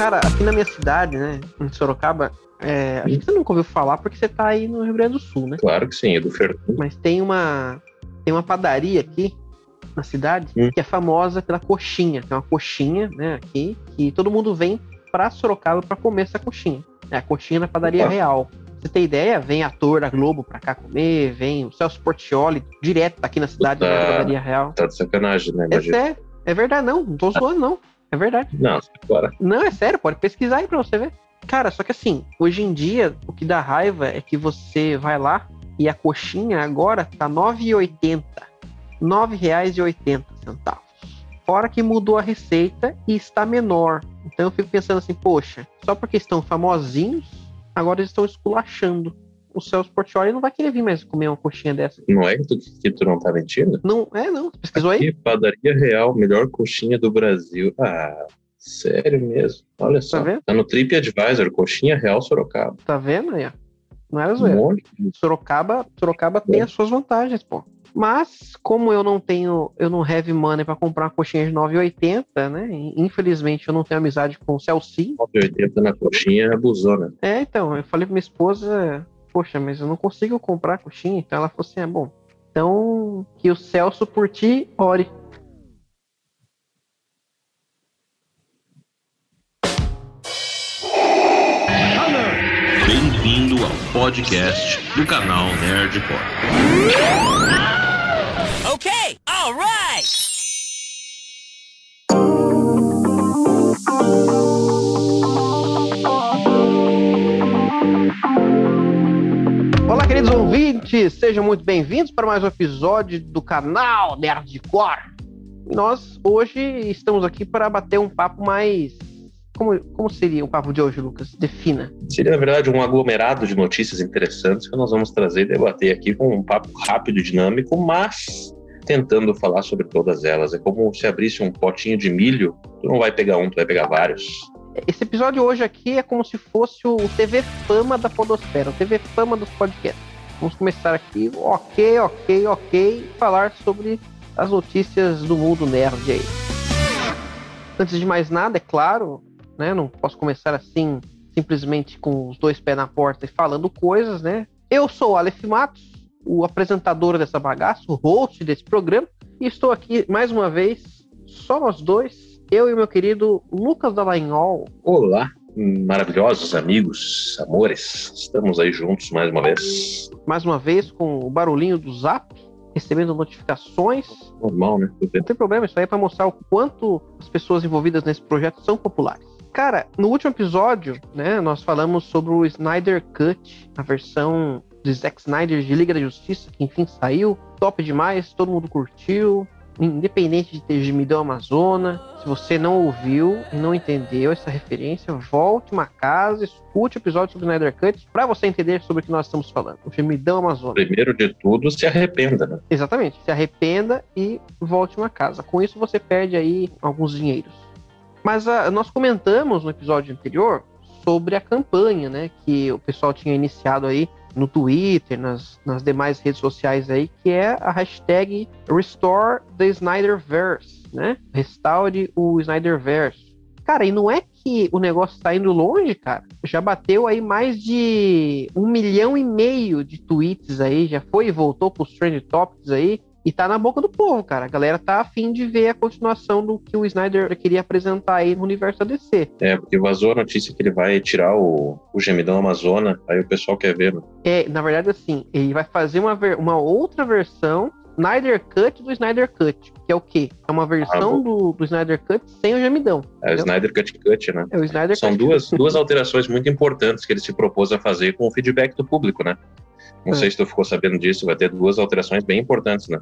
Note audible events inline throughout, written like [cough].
Cara, aqui na minha cidade, né, em Sorocaba, é, acho que você nunca ouviu falar porque você tá aí no Rio Grande do Sul, né? Claro que sim, é do Fertun. Mas tem uma, tem uma padaria aqui na cidade Hum. que é famosa pela coxinha. Tem uma coxinha, né, aqui, que todo mundo vem pra Sorocaba pra comer essa coxinha. É a coxinha na padaria Opa. real. Pra Você tem ideia? Vem ator da Globo pra cá comer, vem o Celso Portioli direto aqui na cidade, Puta. na padaria real. Tá de sacanagem, né? É Imagina. sério, é verdade, não, não tô zoando, não. É verdade. Não, claro. Não, é sério, pode pesquisar aí pra você ver. Cara, só que assim, hoje em dia, o que dá raiva é que você vai lá e a coxinha agora tá R$ 9,80. R$ 9,80 centavos. Fora que mudou a receita e está menor. Então eu fico pensando assim, poxa, só porque estão famosinhos, agora eles estão esculachando. O Celso Portioli não vai querer vir mais comer uma coxinha dessa. Não é que tu, que tu não tá mentindo? Não, é não. Você pesquisou aí? Padaria real, melhor coxinha do Brasil. Ah, sério mesmo? Olha só. Tá vendo? Tá no TripAdvisor, coxinha real Sorocaba. Tá vendo aí? Não era Um zoeira. de Sorocaba, Sorocaba tem É. as suas vantagens, pô. Mas, como eu não tenho, eu não have money pra comprar uma coxinha de 9,80, né? Infelizmente, eu não tenho amizade com o Celcinho. 9,80 na coxinha, abusou, né? É, então, eu falei pra minha esposa, poxa, mas eu não consigo comprar coxinha. Então ela falou assim: é bom. Então, que o Celso por ti ore. Bem-vindo ao podcast do canal Nerdcore. Olá, queridos ouvintes, sejam muito bem-vindos para mais um episódio do canal Nerdcore. Nós hoje estamos aqui para bater um papo mais. Como, como seria o papo de hoje, Lucas? Defina. Seria, na verdade, um aglomerado de notícias interessantes que nós vamos trazer e debater aqui com um papo rápido e dinâmico, mas tentando falar sobre todas elas. É como se abrisse um potinho de milho, tu não vai pegar um, tu vai pegar vários. Esse episódio hoje aqui é como se fosse o TV Fama da Podosfera, o TV Fama dos podcasts. Vamos começar aqui, ok, ok, ok, falar sobre as notícias do mundo nerd aí. Antes de mais nada, é claro, né? Não posso começar assim, simplesmente com os dois pés na porta e falando coisas, né? Eu sou o Aleph Matos, o apresentador dessa bagaça, o host desse programa, e estou aqui mais uma vez, só nós dois, eu e o meu querido Lucas Dallagnol. Olá, maravilhosos amigos, amores. Estamos aí juntos mais uma vez. mais uma vez com o barulhinho do Zap, recebendo notificações. Normal, né? Não tem problema, isso aí é para mostrar o quanto as pessoas envolvidas nesse projeto são populares. Cara, no último episódio, né, nós falamos sobre o Snyder Cut, a versão de Zack Snyder de Liga da Justiça, que enfim saiu, top demais, todo mundo curtiu, independente de ter gemidão Amazona. Se você não ouviu e não entendeu essa referência, volte uma casa, escute o episódio sobre o Snyder Cut para você entender sobre o que nós estamos falando. O gemidão Amazona. Primeiro de tudo, se arrependa, né? Exatamente. Se arrependa e volte uma casa. Com isso você perde aí alguns dinheiros. Mas ah, nós comentamos no episódio anterior sobre a campanha, né, que o pessoal tinha iniciado aí no Twitter, nas, nas demais redes sociais aí, que é a hashtag Restore the Snyderverse, né? Restaure o Snyderverse. Cara, e não é que o negócio tá indo longe, cara. Já bateu aí mais de um milhão e meio de tweets aí, já foi e voltou pros Trend Topics aí. E tá na boca do povo, cara. A galera tá afim de ver a continuação do que o Snyder queria apresentar aí no universo da DC. É, porque vazou a notícia que ele vai tirar o, o gemidão Amazona, aí o pessoal quer ver, né? É, na verdade, assim, ele vai fazer uma, ver- uma outra versão Snyder Cut do Snyder Cut. Que é o quê? É uma versão Ah, do, do Snyder Cut sem o gemidão. É o? Snyder Cut Cut, né? É o Snyder São Cut. duas, duas alterações muito importantes que ele se propôs a fazer com o feedback do público, né? Não sei se tu ficou sabendo disso, vai ter duas alterações bem importantes, né?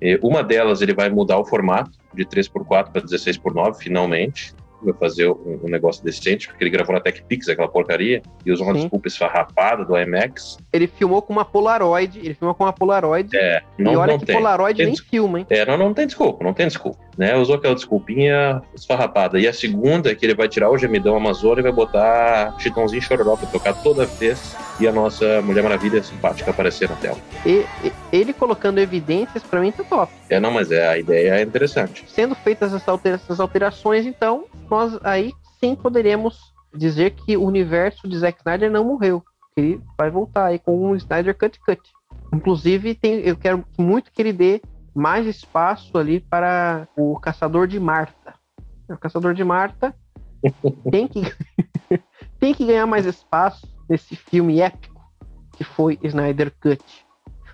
E uma delas, ele vai mudar o formato de 3x4 para 16x9, finalmente. Vai fazer um, um negócio decente, porque ele gravou na TechPix, aquela porcaria, e usou uma Sim. desculpa esfarrapada do IMAX. Ele filmou com uma Polaroid. Ele filmou com uma Polaroid. É, não, e olha não que tem. Polaroid Tem nem filma, hein? É, não, não tem desculpa, não tem desculpa. Né? Usou aquela desculpinha esfarrapada. E a segunda é que ele vai tirar o gemidão Amazônia e vai botar Chitãozinho Chororó pra tocar toda vez e a nossa Mulher Maravilha simpática aparecer na tela. E- ele colocando evidências, pra mim, tá top. É, não, mas é, a ideia é interessante. Sendo feitas essas, altera- essas alterações, então, nós aí sim poderíamos dizer que o universo de Zack Snyder não morreu. Ele vai voltar aí com um Snyder Cut Cut. Inclusive, tem, eu quero muito que ele dê mais espaço ali para o Caçador de Marta. O Caçador de Marta [laughs] tem que, tem que ganhar mais espaço nesse filme épico que foi Snyder Cut.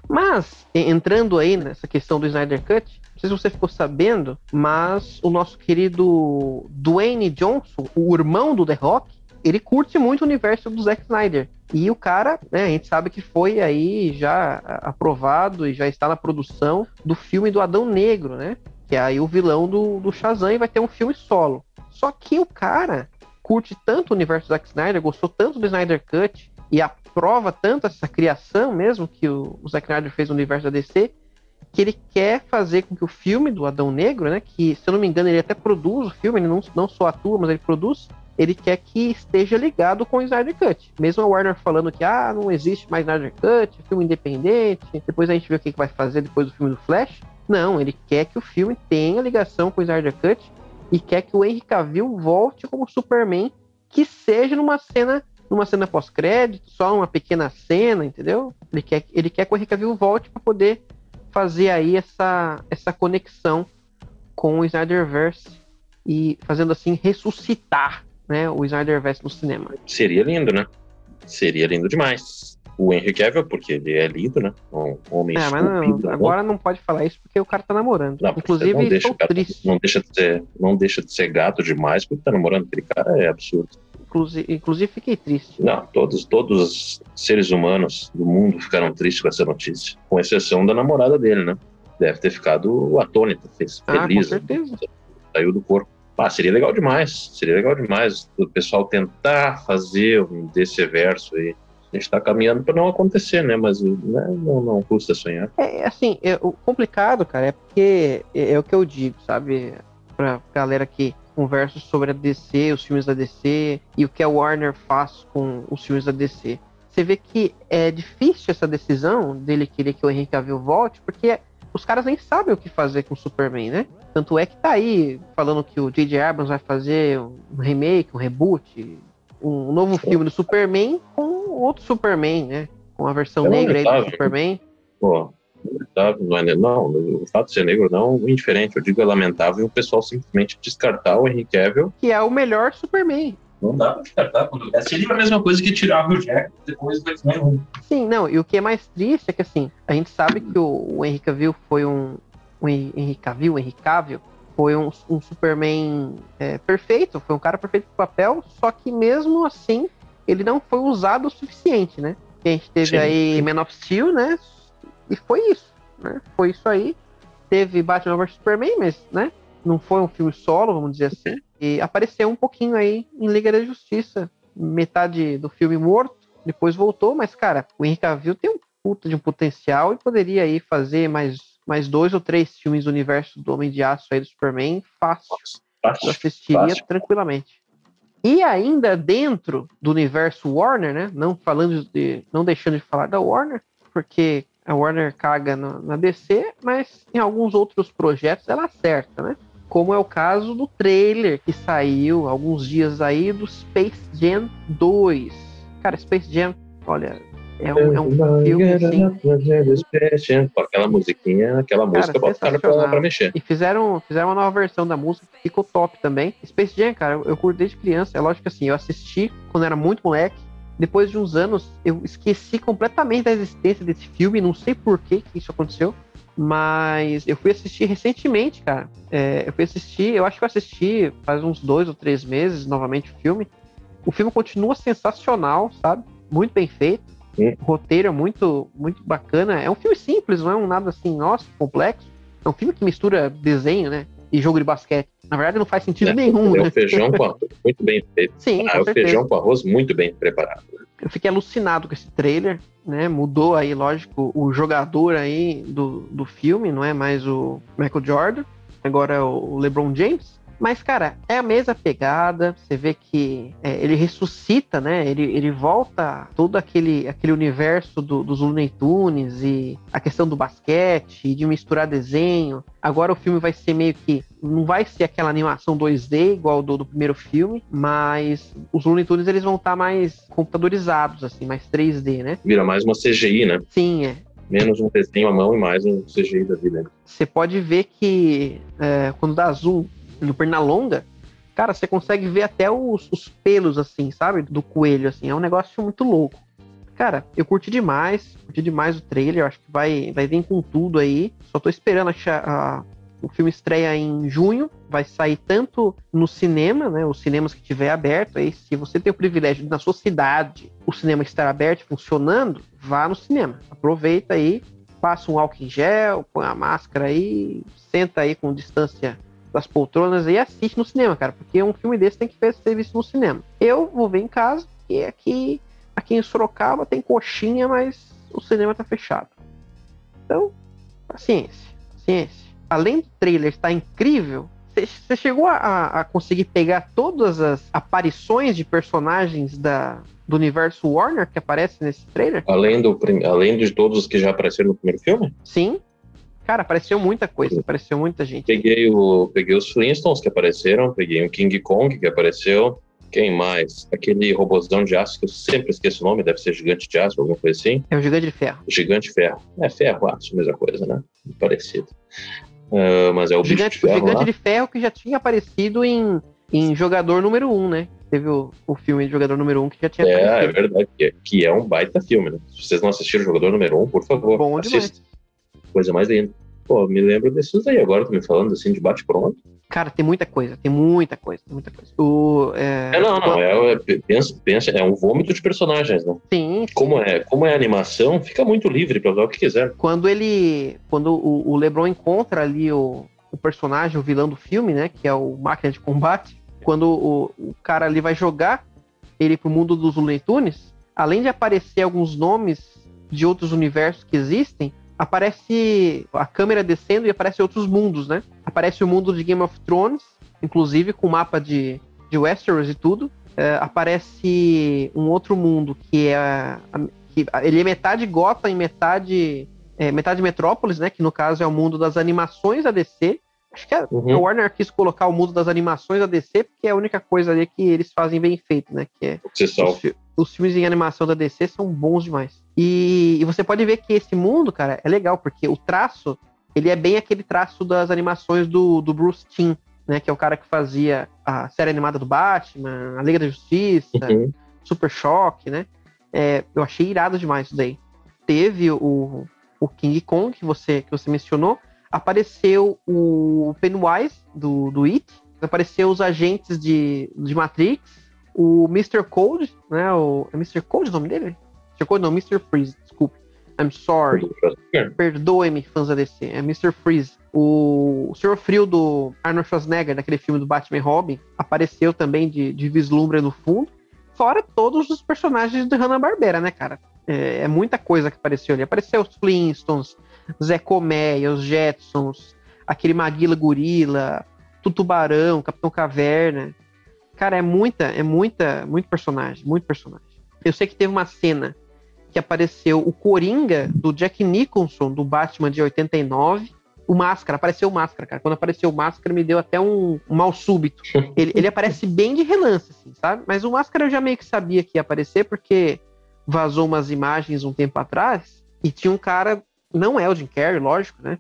Mas, entrando aí nessa questão do Snyder Cut, não sei se você ficou sabendo, mas o nosso querido Dwayne Johnson, o irmão do The Rock, ele curte muito o universo do Zack Snyder. E o cara, né, a gente sabe que foi aí já aprovado e já está na produção do filme do Adão Negro, né? Que é aí o vilão do, do Shazam e vai ter um filme solo. Só que o cara curte tanto o universo do Zack Snyder, gostou tanto do Snyder Cut e aprova tanto essa criação mesmo que o, o Zack Snyder fez no universo da DC, que ele quer fazer com que o filme do Adão Negro, né, que se eu não me engano ele até produz o filme, ele não, não só atua, mas ele produz, ele quer que esteja ligado com o Snyder Cut. Mesmo a Warner falando que ah, não existe mais Snyder Cut, filme independente, depois a gente vê o que, que vai fazer depois do filme do Flash. Não, ele quer que o filme tenha ligação com o Snyder Cut e quer que o Henry Cavill volte como Superman, que seja numa cena numa cena pós-crédito, só uma pequena cena, entendeu? Ele quer, ele quer que o Henry Cavill volte para poder fazer aí essa, essa conexão com o Snyderverse e fazendo assim ressuscitar né, o Snyderverse no cinema. Seria lindo, né? Seria lindo demais. O Henry Cavill, porque ele é lindo, né? Um homem é, mas não, né? agora não pode falar isso porque o cara tá namorando. Não, Inclusive, não deixa, estou triste. Não deixa, de ser, não deixa de ser gato demais porque tá namorando aquele cara, é absurdo. Inclusive, inclusive fiquei triste. Não, todos, todos os seres humanos do mundo ficaram tristes com essa notícia, com exceção da namorada dele, né? Deve ter ficado atônita, fez ah, feliz. Com certeza. Saiu do corpo. Ah, seria legal demais, seria legal demais o pessoal tentar fazer um desse verso aí. A gente está caminhando para não acontecer, né? Mas né, não, não custa sonhar. É assim, é, o complicado, cara, é porque é, é o que eu digo, sabe? Pra galera que conversa sobre a DC, os filmes da DC e o que a Warner faz com os filmes da DC. Você vê que é difícil essa decisão dele querer que o Henry Cavill volte, porque os caras nem sabem o que fazer com o Superman, né? Tanto é que tá aí falando que o J.J. Abrams vai fazer um remake, um reboot, um novo filme do Superman com outro Superman, né? Com a versão é negra aí do Superman. Pô, não, é, não, o fato de ser negro não é indiferente, eu digo é lamentável o pessoal simplesmente descartar o Henry Cavill. Que é o melhor Superman. Não dá pra descartar. Quando... É, seria a mesma coisa que tirar o Jack depois do X-Men 1. Sim, não, e o que é mais triste é que assim, a gente sabe que o, o Henry Cavill foi um. O Henry Cavill, o Henry Cavill, foi um, um Superman é, perfeito, foi um cara perfeito pro papel, só que mesmo assim, ele não foi usado o suficiente, né? A gente teve sim, aí. Man of Steel, né? E foi isso, né? Foi isso aí. Teve Batman vs Superman, mas, né? Não foi um filme solo, vamos dizer assim. E apareceu um pouquinho aí em Liga da Justiça. Metade do filme morto, depois voltou, mas, cara, o Henry Cavill tem um puta de um potencial e poderia aí fazer mais, mais dois ou três filmes do universo do Homem de Aço aí do Superman fácil. fácil Eu assistiria fácil. tranquilamente. E ainda dentro do universo Warner, né? Não falando de, não deixando de falar da Warner, porque a Warner caga no, na DC, mas em alguns outros projetos ela acerta, né? Como é o caso do trailer que saiu alguns dias aí do Space Jam 2. Cara, Space Jam, olha, é um, é um filme assim. Com aquela musiquinha, aquela Cara, música botaram pra, pra mexer. E fizeram, fizeram uma nova versão da música ficou top também. Space Jam, cara, eu, eu curto desde criança. É lógico que assim, eu assisti quando era muito moleque. Depois de uns anos, eu esqueci completamente da existência desse filme. Não sei por que, que isso aconteceu. Mas eu fui assistir recentemente, cara. É, eu fui assistir, eu acho que eu assisti faz uns dois ou três meses novamente o filme. O filme continua sensacional, sabe? Muito bem feito. Sim. O roteiro é muito, muito bacana. É um filme simples, não é um nada assim, nossa, complexo. É um filme que mistura desenho, né? E jogo de basquete. Na verdade, não faz sentido É, nenhum, é né? o feijão com arroz muito bem feito. Sim, Ah, é o certeza. feijão com arroz muito bem preparado. Eu fiquei alucinado com esse trailer, né? Mudou aí, lógico, o jogador aí do, do filme, não é mais o Michael Jordan, agora é o LeBron James. Mas, cara, é a mesma pegada. Você vê que é, ele ressuscita, né? Ele, ele volta todo aquele, aquele universo do, dos Looney Tunes e a questão do basquete, de misturar desenho. Agora o filme vai ser meio que. Não vai ser aquela animação 2D igual do, do primeiro filme, mas os Looney Tunes eles vão estar mais computadorizados, assim, mais 3D, né? Vira mais uma CGI, né? Sim, é menos um desenho à mão e mais um CGI da vida. Você pode ver que é, quando dá zoom no Pernalonga, cara, você consegue ver até os, os, pelos, assim, sabe? Do coelho, assim. É um negócio muito louco. Cara, eu curti demais, curti demais o trailer, acho que vai, vai vir com tudo aí. Só tô esperando achar, a, o filme estreia em junho, vai sair tanto no cinema, né? Os cinemas que tiver aberto. Aí, se você tem o privilégio de, na sua cidade o cinema estar aberto, funcionando, vá no cinema. Aproveita aí, passa um álcool em gel, põe a máscara aí, senta aí com distância das poltronas e assiste no cinema, cara, porque um filme desse tem que ser visto no cinema. Eu vou ver em casa, e aqui, aqui em Sorocaba tem coxinha, mas o cinema tá fechado. Então, paciência, paciência. Além do trailer estar incrível, você chegou a, a, conseguir pegar todas as aparições de personagens da, do universo Warner que aparece nesse trailer? Além, do, além de todos os que já apareceram no primeiro filme? Sim. Cara, apareceu muita coisa, apareceu muita gente. Peguei, o, peguei os Flintstones que apareceram, peguei o King Kong que apareceu. Quem mais? Aquele robôzão de aço que eu sempre esqueço o nome, deve ser gigante de aço, alguma coisa assim. É o gigante de ferro. Gigante de ferro. É ferro, aço, mesma coisa, né? Parecido. Uh, mas é o gigante, de ferro. Gigante lá. de ferro que já tinha aparecido em, em Jogador Número 1, um, né? Teve o, o filme de Jogador Número 1 um que já tinha é, aparecido. É, verdade. Que é, que é um baita filme, né? Se vocês não assistiram Jogador Número 1, um, por favor, Bom assista. Demais. Coisa mais linda. Pô, me lembro desses aí agora, tô me falando assim, de bate-pronto. Cara, tem muita coisa, tem muita coisa, tem muita coisa. O, é... é não, não, é, é, pensa, pensa, é um vômito de personagens, né? Sim. Como é, como é animação, fica muito livre para usar o que quiser. Quando ele, quando o, o LeBron encontra ali o, o personagem, o vilão do filme, né, que é o máquina de combate, quando o, o cara ali vai jogar ele pro mundo dos Looney Tunes, além de aparecer alguns nomes de outros universos que existem, aparece a câmera descendo e aparece outros mundos, né? Aparece o mundo de Game of Thrones, inclusive com mapa de, de Westeros e tudo. É, aparece um outro mundo que é que ele é metade Gotham e metade é, metade Metrópolis, né? Que no caso é o mundo das animações da DC. Acho que a, uhum. a Warner quis colocar o mundo das animações da DC porque é a única coisa ali que eles fazem bem feito, né? Que é os, os filmes em animação da DC são bons demais. E, e, você pode ver que esse mundo, cara, é legal, porque o traço, ele é bem aquele traço das animações do, do Bruce Timm, né? Que é o cara que fazia a série animada do Batman, a Liga da Justiça, uhum. Super Choque, né? É, eu achei irado demais isso daí. Teve o, o King Kong, que você, que você mencionou, apareceu o Pennywise, do, do It, apareceu os agentes de, de Matrix, o Mr. Cold, né? O, é Mr. Cold o nome dele? Mr. Cold não, Mr. Freeze, desculpe. I'm sorry. Perdoe-me, fãs da DC. É Mr. Freeze. O, o Sr. Frio do Arnold Schwarzenegger, naquele filme do Batman Robin, apareceu também de, de vislumbre no fundo. Fora todos os personagens do Hanna-Barbera, né, cara? É, é, muita coisa que apareceu ali. Apareceu os Flintstones, Zé Comé, os Jetsons, aquele Maguila Gorila, Tutubarão, Capitão Caverna. Cara, é muita, é muita, muito personagem, muito personagem. Eu sei que teve uma cena que apareceu o Coringa do Jack Nicholson, do Batman de 89. O Máscara, apareceu o Máscara, cara. Quando apareceu o Máscara, me deu até um, um mal súbito. [laughs] Ele, ele aparece bem de relance, assim, sabe? Mas o Máscara eu já meio que sabia que ia aparecer, porque vazou umas imagens um tempo atrás e tinha um cara, não é o Jim Carrey, lógico, né?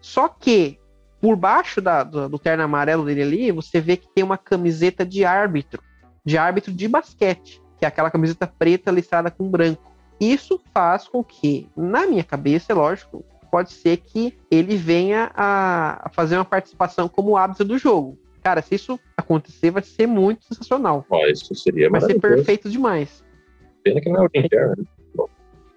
Só que por baixo da, do, do terno amarelo dele ali, você vê que tem uma camiseta de árbitro, de árbitro de basquete, que é aquela camiseta preta listrada com branco. Isso faz com que, na minha cabeça, é lógico, pode ser que ele venha a, fazer uma participação como árbitro do jogo. Cara, se isso acontecer, vai ser muito sensacional. Isso seria Vai ser perfeito demais. Pena que não é o Jim Carrey, né?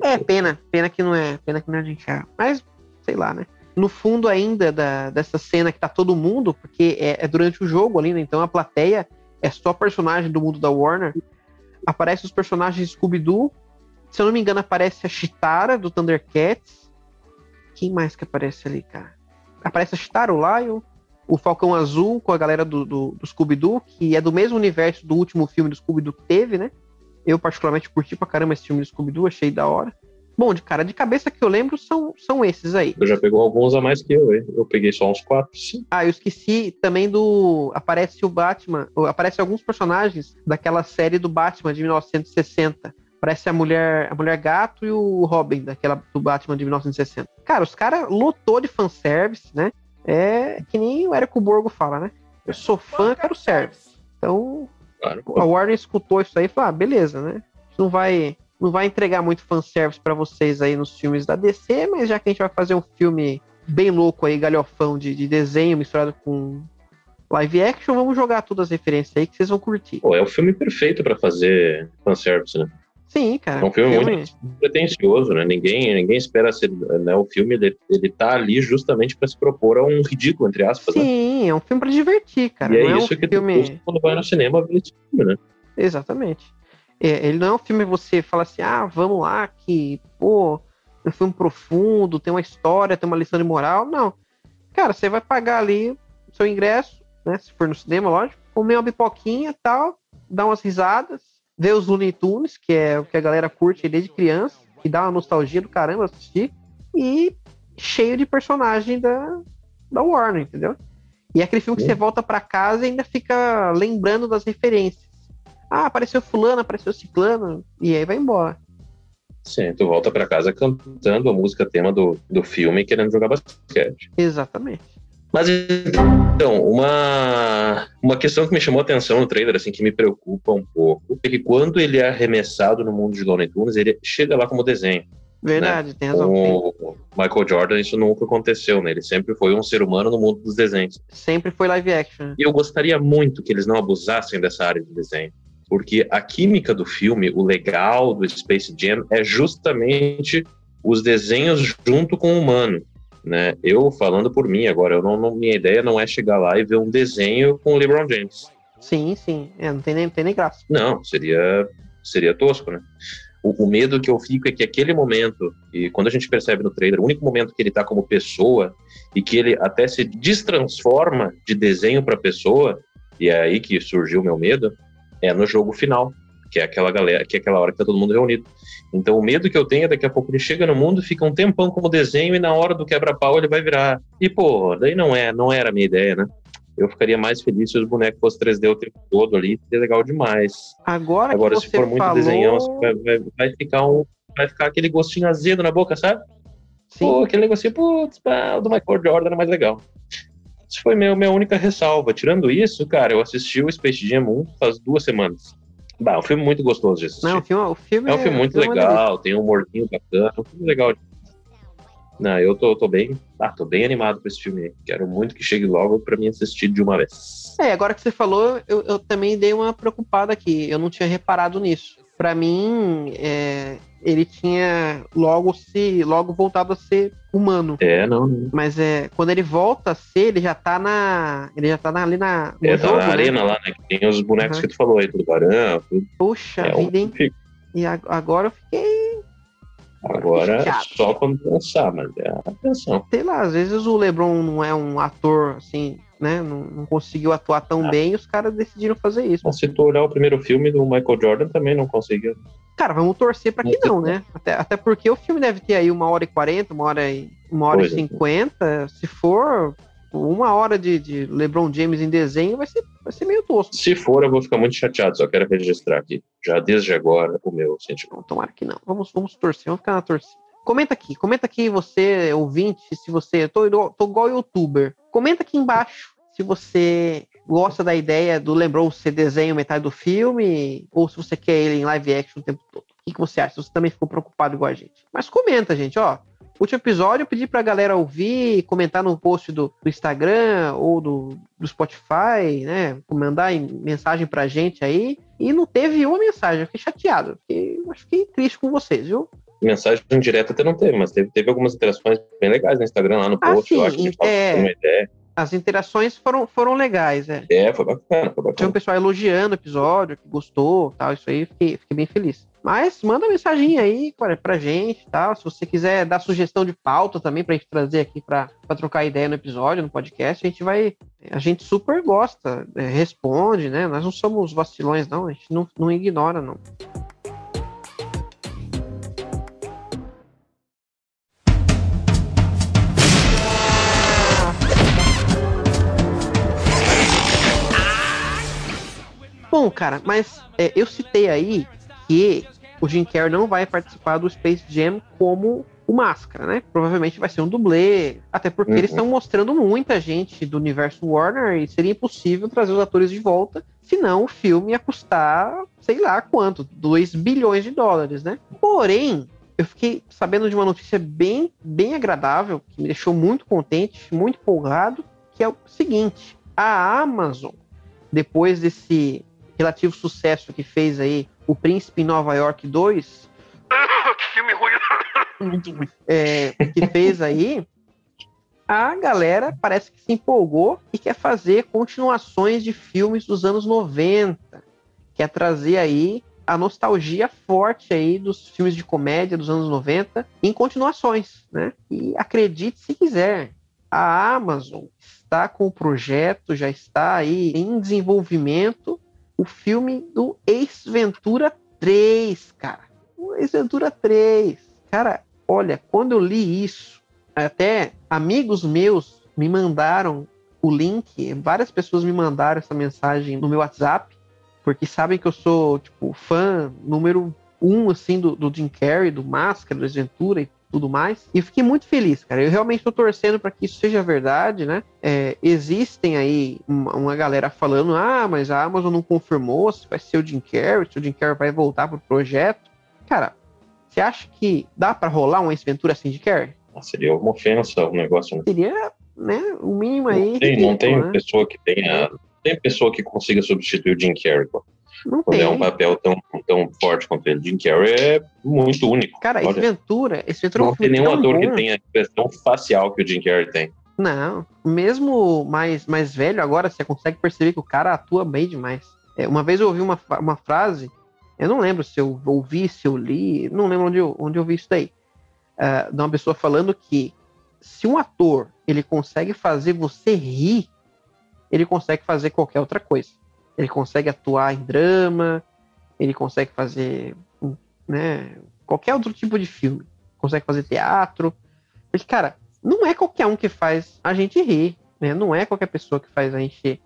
É, pena. Pena que não é. Pena que não é Jim Carrey. Mas, sei lá, né? no fundo ainda da, dessa cena que tá todo mundo, porque é, é durante o jogo ali, né? Então a plateia é só personagem do mundo da Warner. Aparece os personagens Scooby-Doo. Se eu não me engano, aparece a Chitara do Thundercats. Quem mais que aparece ali, cara? Aparece a Chitara, o Lion. o Falcão Azul com a galera do, do, do Scooby-Doo, que é do mesmo universo do último filme do Scooby-Doo que teve, né? Eu, particularmente, curti pra caramba esse filme do Scooby-Doo, achei da hora. Bom, de cara de cabeça que eu lembro são, são esses aí. Eu já pegou alguns a mais que eu, hein? Eu peguei só uns quatro, sim. Ah, eu esqueci também do. Aparece o Batman. Aparece alguns personagens daquela série do Batman de 1960. Parece a mulher, a mulher gato e o Robin, daquela do Batman de 1960. Cara, os caras lotou de fanservice, né? É que nem o Érico Borgo fala, né? Eu sou fã, quero service. Então, Claro. a Warner escutou isso aí e falou: ah, beleza, né? Não vai, não vai entregar muito fanservice pra vocês aí nos filmes da DC, mas já que a gente vai fazer um filme bem louco aí, galhofão de, de desenho misturado com live action, vamos jogar todas as referências aí que vocês vão curtir. Pô, é o filme perfeito pra fazer fanservice, né? Sim, cara. É um filme muito pretencioso, né? Ninguém, ninguém espera ser. Né? O filme ele, ele tá ali justamente pra se propor a um ridículo, entre aspas. Né? Sim, é um filme pra divertir, cara. e é não é isso um que filme... quando vai no cinema ver esse filme, né? Exatamente. É, ele não é um filme que você fala assim, ah, vamos lá, que, pô, é um filme profundo, tem uma história, tem uma lição de moral. Não. Cara, você vai pagar ali o seu ingresso, né? Se for no cinema, lógico, comer uma pipoquinha e tal, dar umas risadas, ver os Looney Tunes, que é o que a galera curte desde criança, que dá uma nostalgia do caramba assistir, e cheio de personagem da, da Warner, entendeu? E é aquele filme que você volta pra casa e ainda fica lembrando das referências. Ah, apareceu fulano, apareceu ciclano, e aí vai embora. Sim, tu volta pra casa cantando a música tema do, do filme e querendo jogar basquete. Exatamente. Mas então, uma, uma questão que me chamou a atenção no trailer, assim, que me preocupa um pouco, é que quando ele é arremessado no mundo de Looney Tunes, ele chega lá como desenho. Verdade, tem razão. Com o Michael Jordan, isso nunca aconteceu, né? Ele sempre foi um ser humano no mundo dos desenhos. Sempre foi live action. E eu gostaria muito que eles não abusassem dessa área de desenho. Porque a química do filme, o legal do Space Jam, é justamente os desenhos junto com o humano. Né? Eu falando por mim agora, eu não, não- minha ideia não é chegar lá e ver um desenho com o LeBron James. Sim, sim. É, não, tem nem, não tem nem graça. Não, seria, seria tosco, né? O, o medo que eu fico é que aquele momento, e quando a gente percebe no trailer, o único momento que ele tá como pessoa e que ele até se destransforma de desenho para pessoa, e é aí que surgiu o meu medo, é no jogo final, que é aquela galera, que é aquela hora que tá todo mundo reunido. Então o medo que eu tenho é daqui a pouco ele chega no mundo, fica um tempão como desenho e na hora do quebra-pau ele vai virar. E pô, daí não é, não era a minha ideia, né? Eu ficaria mais feliz se os bonecos fossem 3D o tempo todo ali, seria legal demais. Agora, Agora, que se for muito falou... desenhão, vai, vai, vai ficar um. Vai ficar aquele gostinho azedo na boca, sabe? Sim, Pô, aquele negocinho, putz, pá, o do Michael Jordan era mais legal. Isso foi meu, minha única ressalva. Tirando isso, cara, eu assisti o Space Jam 1 faz duas semanas. Bah, é um filme muito gostoso de assistir. não, o filme, o filme é um filme muito o filme é legal, tem um humorzinho bacana, é um filme legal. Não, eu tô, tô bem. Ah, tô bem animado com esse filme. Quero muito que chegue logo pra mim assistir de uma vez. É, agora que você falou, eu, eu também dei uma preocupada aqui. Eu não tinha reparado nisso. Pra mim, é, ele tinha logo se logo voltado a ser humano. É, não, não. Mas é, quando ele volta a ser, ele já tá na. Ele já tá na- ali na. É, tá jogo, na né? arena lá, né? Que tem os bonecos Uhum. que tu falou aí, tudo barão, tudo. Puxa É, vida, hein? E a- agora eu fiquei. Agora, Chateado. só quando lançar, mas é atenção. Sei lá, às vezes o LeBron não é um ator assim, né? Não, não conseguiu atuar tão Ah. bem e os caras decidiram fazer isso. Mas se tu olhar o primeiro filme do Michael Jordan, também não conseguiu. Cara, vamos torcer pra que não, né? Até, até porque o filme deve ter aí uma hora e quarenta, uma hora e, uma hora e Pois é. cinquenta. Se for uma hora de, de LeBron James em desenho, vai ser, vai ser meio tosco. Se for, eu vou ficar muito chateado, só quero registrar aqui, já desde agora, o meu sentimento. Tomara que não. Vamos, vamos torcer, vamos ficar na torcida. Comenta aqui, comenta aqui você, ouvinte, se você. Eu tô, tô igual youtuber. Comenta aqui embaixo se você gosta da ideia do LeBron ser desenho metade do filme, ou se você quer ele em live action o tempo todo. O que, que você acha? Se você também ficou preocupado igual a gente. Mas comenta, gente, ó. Último episódio, eu pedi pra galera ouvir, comentar no post do, do Instagram ou do, do Spotify, né? Mandar em- mensagem pra gente aí. E não teve uma mensagem, eu fiquei chateado. Fiquei, eu fiquei triste com vocês, viu? Mensagem direta até não teve, mas teve, teve algumas interações bem legais no Instagram, lá no Ah, post, eu sim, acho que é. uma ideia. As interações foram, foram legais, é. É, foi bacana, foi Tinha um bacana. pessoal elogiando o episódio, que gostou, tal, isso aí, fiquei, fiquei bem feliz. Mas manda mensagem aí pra, pra gente, tal, se você quiser dar sugestão de pauta também pra gente trazer aqui pra, pra trocar ideia no episódio, no podcast, a gente vai, a gente super gosta, é, responde, né, nós não somos vacilões não, a gente não, não ignora não. Bom, cara, mas é, eu citei aí que o Jim Carrey não vai participar do Space Jam como o Máscara, né? Provavelmente vai ser um dublê, até porque Uhum. eles estão mostrando muita gente do universo Warner e seria impossível trazer os atores de volta, senão o filme ia custar, sei lá quanto, 2 bilhões de dólares, né? Porém, eu fiquei sabendo de uma notícia bem, bem agradável, que me deixou muito contente, muito empolgado, que é o seguinte: a Amazon, depois desse relativo sucesso que fez aí o Príncipe em Nova York 2. [laughs] que filme ruim! [laughs] É, que fez aí. A galera parece que se empolgou e quer fazer continuações de filmes dos anos 90. Quer trazer aí a nostalgia forte aí dos filmes de comédia dos anos 90 em continuações, né? E acredite se quiser, a Amazon está com o projeto, já está aí em desenvolvimento o filme do Ace Ventura 3, cara. O Ace Ventura 3. Cara, olha, quando eu li isso, até amigos meus me mandaram o link, várias pessoas me mandaram essa mensagem no meu WhatsApp, porque sabem que eu sou, tipo, fã número um, assim, do, do Jim Carrey, do Máscara, do Ace Ventura e tudo mais. E fiquei muito feliz, cara. Eu realmente estou torcendo para que isso seja verdade, né? É, existem aí uma, uma, galera falando: ah, mas a Amazon não confirmou se vai ser o Jim Carrey, se o Jim Carrey vai voltar pro projeto. Cara, você acha que dá para rolar uma aventura assim de Carrey? Seria uma ofensa o negócio, né? Seria, né, o mínimo aí. Não tem, não tem né? pessoa que tenha. Tem pessoa que consiga substituir o Jim Carrey, pô. Não tem. é um papel tão, tão forte quanto ele. Jim Carrey é muito único. Cara, esse Ventura, esse Ventura é um não tem nenhum ator bom. que tenha a expressão facial que o Jim Carrey tem. Não, mesmo mais, mais velho agora, você consegue perceber que o cara atua bem demais. É, uma vez eu ouvi uma, uma frase, eu não lembro se eu ouvi, se eu li, não lembro onde eu, onde eu vi isso daí, ah, de uma pessoa falando que se um ator ele consegue fazer você rir, ele consegue fazer qualquer outra coisa. Ele consegue atuar em drama, ele consegue fazer né, qualquer outro tipo de filme. Consegue fazer teatro. Porque, cara, não é qualquer um que faz a gente rir, né? Não é qualquer pessoa que faz a gente,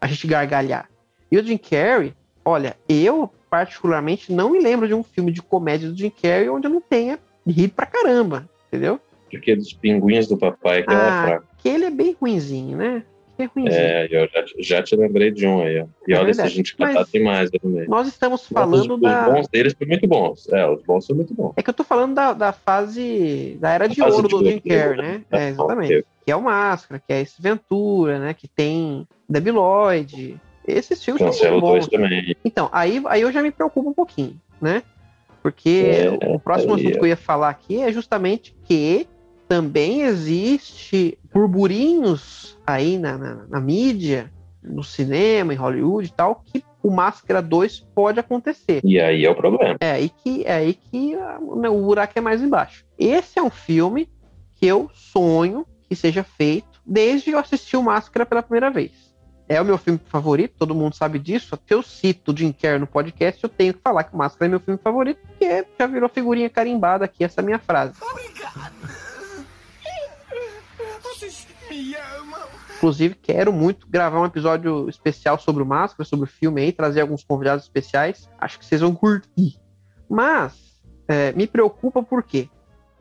a gente gargalhar. E o Jim Carrey, olha, eu particularmente não me lembro de um filme de comédia do Jim Carrey onde eu não tenha rido pra caramba, entendeu? Porque dos pinguins do papai que era Ah, fraco. que ele é bem ruinzinho, né? Que é ruinzinho. É, eu já, te- já te lembrei de um aí, ó. E É olha, se a gente Mas- catar, tem mais. Nós estamos Os, falando os da. bons deles são muito bons. É, os bons são muito bons. É que eu tô falando da, da fase. da era de ouro de do Jim ouro, Carrey, né? né? É, exatamente. Ok. Que é o Máscara, que é esse Ventura, né? Que tem Debi Lloyd. Esses filmes são Cancelo muito dois bons. também. Então, aí, aí eu já me preocupo um pouquinho, né? Porque É, o próximo assunto é. que eu ia falar aqui é justamente que também existe burburinhos aí na, na, na mídia, no cinema, em Hollywood e tal, que o Máscara 2 pode acontecer. E aí é o problema. É aí que, é aí que né, o buraco é mais embaixo. Esse é um filme que eu sonho que seja feito desde que eu assisti o Máscara pela primeira vez. É o meu filme favorito, todo mundo sabe disso. Se eu cito o Jim Carrey no podcast, eu tenho que falar que o Máscara é meu filme favorito, porque já virou figurinha carimbada aqui essa minha frase. Vocês me amam. Inclusive, quero muito gravar um episódio especial sobre o Máscara, sobre o filme aí, trazer alguns convidados especiais. Acho que vocês vão curtir. Mas, é, me preocupa por quê?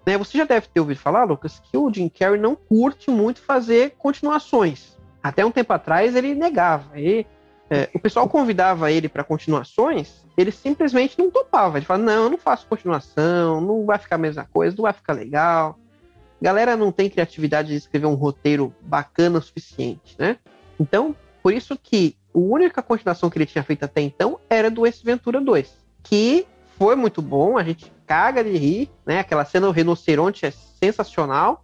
Né, você já deve ter ouvido falar, Lucas, que o Jim Carrey não curte muito fazer continuações. Até um tempo atrás ele negava. É, o pessoal convidava ele para continuações, ele simplesmente não topava. Ele falava: não, eu não faço continuação, não vai ficar a mesma coisa, não vai ficar legal galera não tem criatividade de escrever um roteiro bacana o suficiente, né? Então, por isso que a única continuação que ele tinha feito até então era do Ace Ventura 2, que foi muito bom, a gente caga de rir, né? Aquela cena do rinoceronte é sensacional,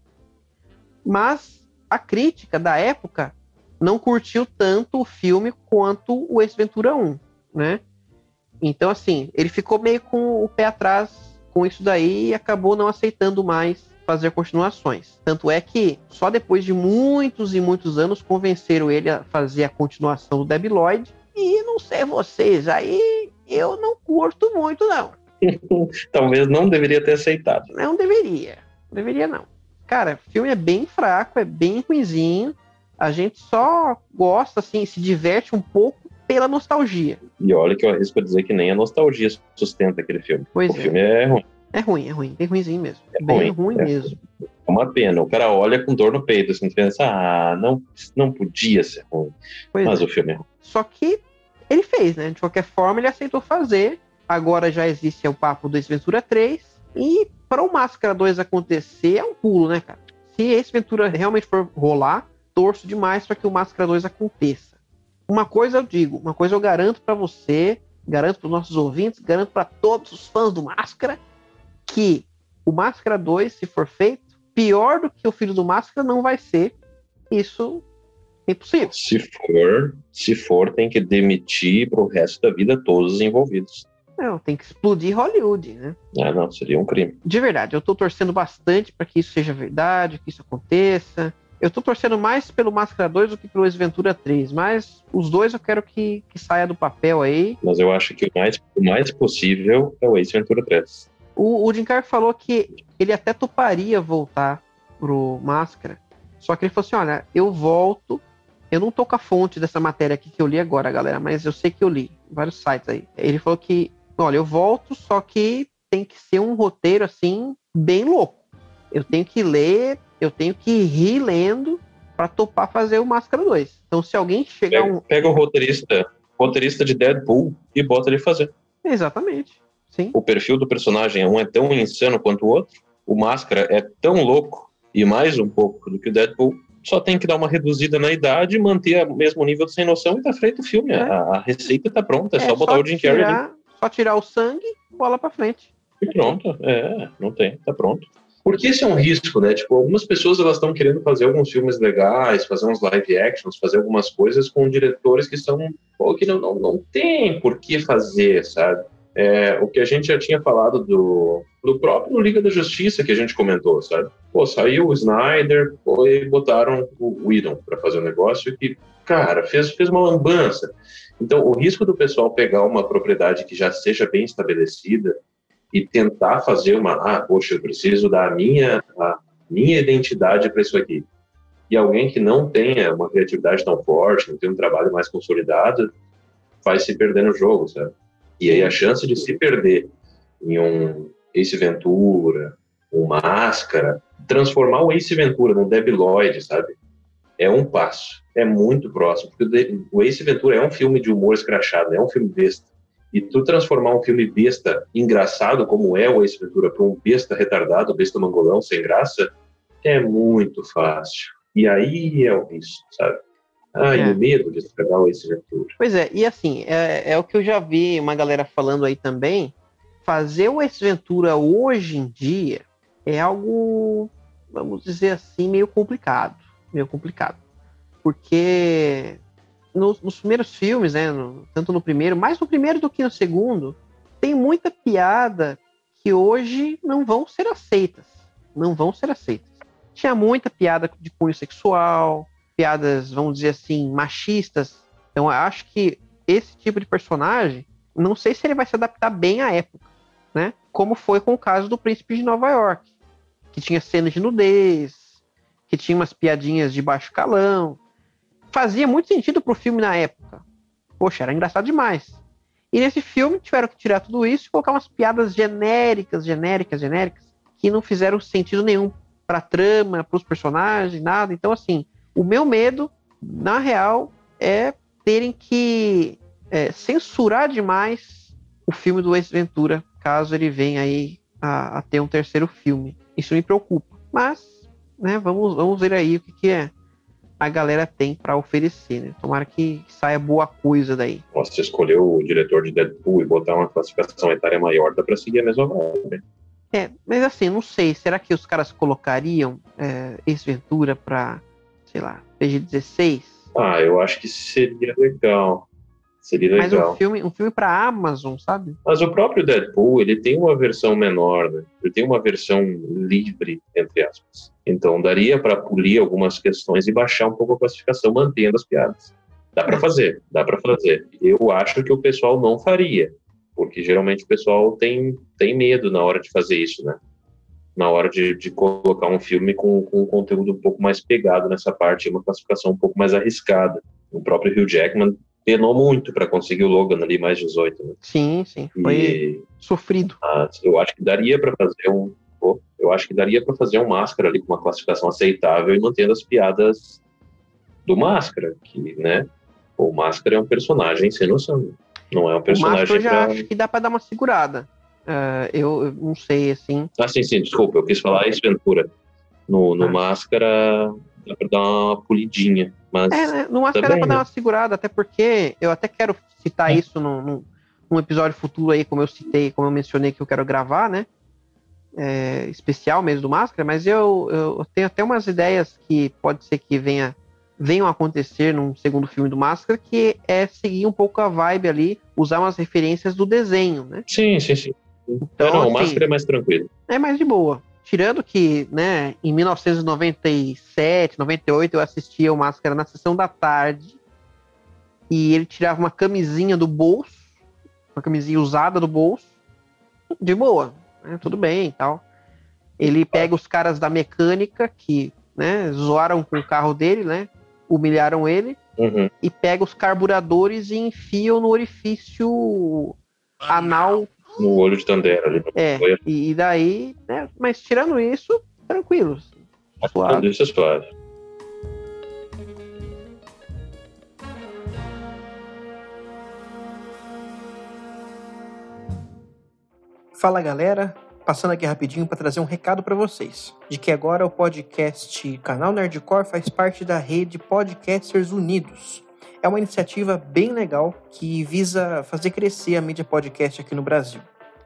mas a crítica da época não curtiu tanto o filme quanto o Ace Ventura 1, né? Então, assim, ele ficou meio com o pé atrás com isso daí e acabou não aceitando mais fazer continuações. Tanto é que só depois de muitos e muitos anos convenceram ele a fazer a continuação do Debi Lloyd. E não sei vocês, aí eu não curto muito, não. [laughs] Talvez não deveria ter aceitado. Não deveria. Não deveria, não. Cara, o filme é bem fraco, é bem ruinzinho. A gente só gosta, assim, se diverte um pouco pela nostalgia. E olha que eu arrisco a dizer que nem a nostalgia sustenta aquele filme. Pois o é. filme é ruim. É ruim, é ruim, bem ruimzinho mesmo. É bem ruim, ruim é. mesmo. É uma pena. O cara olha com dor no peito, assim, pensa, ah, não, não podia ser ruim. Pois Mas é. o filme é ruim. Só que ele fez, né? De qualquer forma, ele aceitou fazer. Agora já existe o papo do Ventura 3. E para o Máscara 2 acontecer, é um pulo, né, cara? Se esse Ventura realmente for rolar, torço demais para que o Máscara 2 aconteça. Uma coisa eu digo, uma coisa eu garanto para você, garanto para os nossos ouvintes, garanto para todos os fãs do Máscara, que o Máscara 2, se for feito, pior do que o Filho do Máscara não vai ser. Isso é impossível. Se for, se for, tem que demitir pro resto da vida todos os envolvidos. Não, tem que explodir Hollywood, né? Ah, não, seria um crime. De verdade, eu tô torcendo bastante para que isso seja verdade, que isso aconteça. Eu tô torcendo mais pelo Máscara 2 do que pelo Ace Ventura 3, mas os dois eu quero que, que saia do papel aí. Mas eu acho que o mais, o mais possível é o Ace Ventura 3. O, o Jim Carrey falou que ele até toparia voltar pro Máscara, só que ele falou assim: olha, eu volto. Eu não tô com a fonte dessa matéria aqui que eu li agora, galera, mas eu sei que eu li vários sites aí. Ele falou que, olha, eu volto, só que tem que ser um roteiro assim, bem louco. Eu tenho que ler, eu tenho que rir lendo para topar fazer o Máscara 2. Então, se alguém chegar Pega, um. pega o roteirista, roteirista de Deadpool e bota ele fazer. Exatamente. Sim. O perfil do personagem, um é tão insano quanto o outro. O Máscara é tão louco e mais um pouco do que o Deadpool. Só tem que dar uma reduzida na idade, manter o mesmo nível de sem noção e tá feito o filme. É. A, a receita tá pronta, é, só botar o Jim Carrey ali. tirar, só tirar o sangue, bola para frente. E pronto, é, não tem, tá pronto. Porque esse é um risco, né? Tipo, algumas pessoas elas estão querendo fazer alguns filmes legais, fazer uns live actions, fazer algumas coisas com diretores que são, pô, que não, não, não tem por que fazer, sabe? É, o que a gente já tinha falado do, do próprio Liga da Justiça que a gente comentou, sabe? Pô, saiu o Snyder, e botaram o Whedon para fazer o negócio que, cara, fez, fez uma lambança. Então, o risco do pessoal pegar uma propriedade que já seja bem estabelecida e tentar fazer uma, ah, poxa, eu preciso dar minha, a minha identidade para isso aqui. E alguém que não tenha uma criatividade tão forte, não tem um trabalho mais consolidado, vai se perder no jogo, sabe? E aí a chance de se perder em um Ace Ventura, um Máscara, transformar o Ace Ventura num Debi Lloyd, sabe? É um passo, é muito próximo, porque o Ace Ventura é um filme de humor escrachado, é um filme besta. E tu transformar um filme besta engraçado, como é o Ace Ventura, para um besta retardado, besta mangolão, sem graça, é muito fácil. E aí é o risco, sabe? Ah, É. o medo de estragar o Ace Ventura. Pois é, e assim, é, é o que eu já vi uma galera falando aí também. Fazer o Ace Ventura hoje em dia é algo, vamos dizer assim, meio complicado. Meio complicado. Porque nos, nos primeiros filmes, né, no- tanto no primeiro, mais no primeiro do que no segundo, tem muita piada que hoje não vão ser aceitas. Não vão ser aceitas. Tinha muita piada de cunho sexual, piadas, vamos dizer assim, machistas. Então, acho que esse tipo de personagem, não sei se ele vai se adaptar bem à época, né? Como foi com o caso do Príncipe de Nova York, que tinha cenas de nudez, que tinha umas piadinhas de baixo calão. Fazia muito sentido pro filme na época. Poxa, era engraçado demais. E nesse filme tiveram que tirar tudo isso e colocar umas piadas genéricas, genéricas, genéricas, que não fizeram sentido nenhum pra trama, pros personagens, nada. Então, assim, o meu medo, na real, é terem que é, censurar demais o filme do Ace Ventura, caso ele venha aí a, a ter um terceiro filme. Isso me preocupa. Mas, né, vamos, vamos ver aí o que, que é a galera tem pra oferecer, né? Tomara que saia boa coisa daí. Nossa, escolheu o diretor de Deadpool e botar uma classificação etária maior, dá pra seguir a mesma vibe. É, mas assim, não sei, será que os caras colocariam é, Ace Ventura pra sei lá, PG-16. Ah, eu acho que seria legal. Seria Mas legal. um filme, um filme pra Amazon, sabe? Mas o próprio Deadpool, ele tem uma versão menor, né? Ele tem uma versão livre, entre aspas. Então daria para polir algumas questões e baixar um pouco a classificação, mantendo as piadas. Dá para fazer, dá para fazer. Eu acho que o pessoal não faria, porque geralmente o pessoal tem, tem medo na hora de fazer isso, né? Na hora de, de colocar um filme com, com um conteúdo um pouco mais pegado nessa parte, uma classificação um pouco mais arriscada. O próprio Hugh Jackman penou muito para conseguir o Logan ali mais 18, né? Sim, sim. Foi E sofrido. ah, eu acho que daria para fazer um. eu acho que daria para fazer um máscara ali com uma classificação aceitável e mantendo as piadas do máscara, que, né? O máscara é um personagem sem noção. Não é um O Máscara personagem eu já pra... acho que dá pra dar uma segurada. Ah, eu, não sei, assim. Ah, sim, sim, desculpa, eu quis falar isso, Ventura. No, no Ah. máscara dá pra dar uma polidinha, mas É, né? No Máscara dá Também, pra dar uma segurada, até porque eu até quero citar É. isso num, num, num episódio futuro aí, como eu citei, como eu mencionei que eu quero gravar, né? É, especial mesmo do Máscara, mas eu, eu tenho até umas ideias que pode ser que venha, venham a acontecer num segundo filme do Máscara, que é seguir um pouco a vibe ali, usar umas referências do desenho, né? sim, sim, sim. Então, não, o assim, máscara é mais tranquilo. é mais de boa. Tirando que, né, em 1997, 98, eu assistia o Máscara na sessão da tarde e ele tirava uma camisinha do bolso, uma camisinha usada do bolso, de boa, né, tudo bem e tal. Ele pega os caras da mecânica que, né, zoaram com o carro dele, né, humilharam ele, Uhum. e pega os carburadores e enfiam no orifício anal No olho de Tandera ali. é, e, e daí, né? Mas tirando isso, tranquilos. Suave. Tudo isso é suave. Fala galera, passando aqui rapidinho para trazer um recado para vocês, de que agora o podcast Canal Nerdcore faz parte da rede Podcasters Unidos. É uma iniciativa bem legal que visa fazer crescer a mídia podcast aqui no Brasil.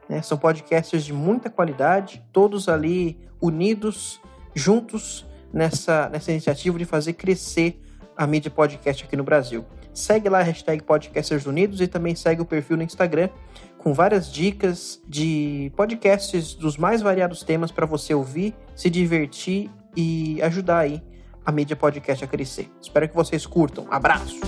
né? São podcasters de muita qualidade, todos ali unidos, juntos nessa, nessa iniciativa de fazer crescer a mídia podcast aqui no Brasil. Segue lá a hashtag Podcasters Unidos e também segue o perfil no Instagram com várias dicas de podcasts dos mais variados temas para você ouvir, se divertir e ajudar aí a mídia podcast a crescer. Espero que vocês curtam. Abraço!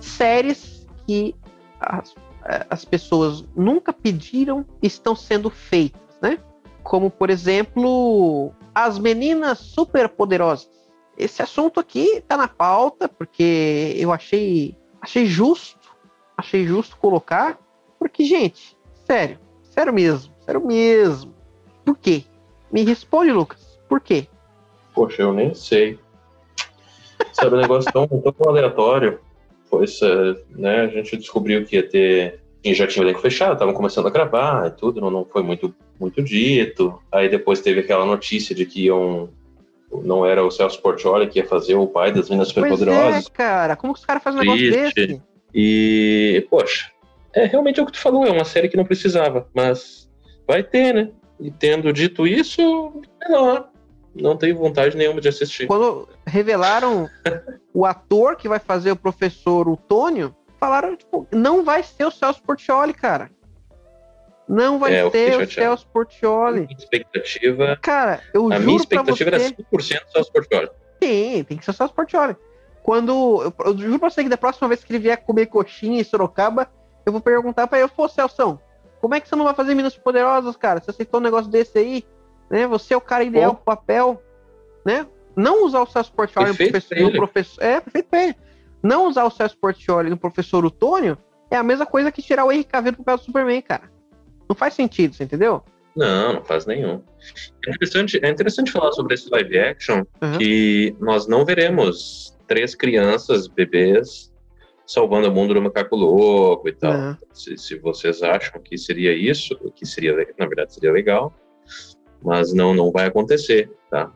Séries que as, eh, as pessoas nunca pediram estão sendo feitas, né? Como, por exemplo, As Meninas Superpoderosas. Esse assunto aqui tá na pauta porque eu achei, achei justo, achei justo colocar, porque, gente, sério, sério mesmo, sério mesmo. Por quê? Me responde, Lucas. Por quê? Poxa, eu nem sei. Sabe, um negócio tão, tão aleatório. Pois, é, né, a gente descobriu que ia ter. E já tinha o elenco fechado, estavam começando a gravar e tudo, não, não foi muito, muito dito. Aí depois teve aquela notícia de que iam. Não era o Celso Portioli que ia fazer o pai das Minas é, Superpoderosas. cara. Como que os caras fazem um negócio desse? E, poxa, é realmente é o que tu falou, é uma série que não precisava, mas vai ter, né? E tendo dito isso, menor. Não tenho vontade nenhuma de assistir. Quando revelaram o ator que vai fazer o professor Otônio, falaram, tipo, não vai ser o Celso Portioli, cara. Não vai É, eu ser o. Celso Portioli. Minha expectativa, Cara, eu a juro minha pra expectativa você... era 100% Celso Portioli. Sim, tem que ser o Celso Portioli. Quando. Eu, eu juro pra você que da próxima vez que ele vier comer coxinha em Sorocaba, eu vou perguntar pra ele, pô, Celso, como é que você não vai fazer Minas Poderosas, cara? Você aceitou um negócio desse aí? Né? Você é o cara ideal pro papel, né? Não usar o Celso Portioli no professor, no professor. É, perfeito pra ele. Não usar o Celso Portioli no professor Otônio é a mesma coisa que tirar o Henrique Cavill pro do Superman, cara. Não faz sentido, você entendeu? Não, não faz nenhum. É interessante, é interessante falar sobre esse live action Uhum. que nós não veremos três crianças, bebês, salvando o mundo do macaco louco e tal. Não. Se, se vocês acham que seria isso, que seria, na verdade, seria legal, mas não, não vai acontecer, tá?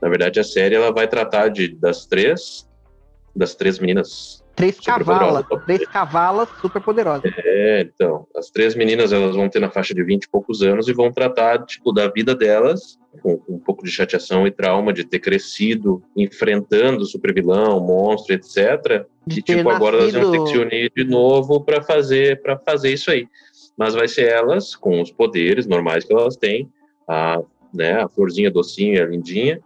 Na verdade, a série ela vai tratar de das três, das três meninas Três Super cavalas. Três cavalas super poderosas. É, então, as três meninas elas vão ter na faixa de 20 e poucos anos e vão tratar tipo da vida delas com, com um pouco de chateação e trauma de ter crescido enfrentando o supervilão, monstro, etc. De E tipo agora elas vão ter que se unir de novo para fazer para fazer isso aí. Mas vai ser elas com os poderes normais que elas têm, a, né, a florzinha docinha, a lindinha,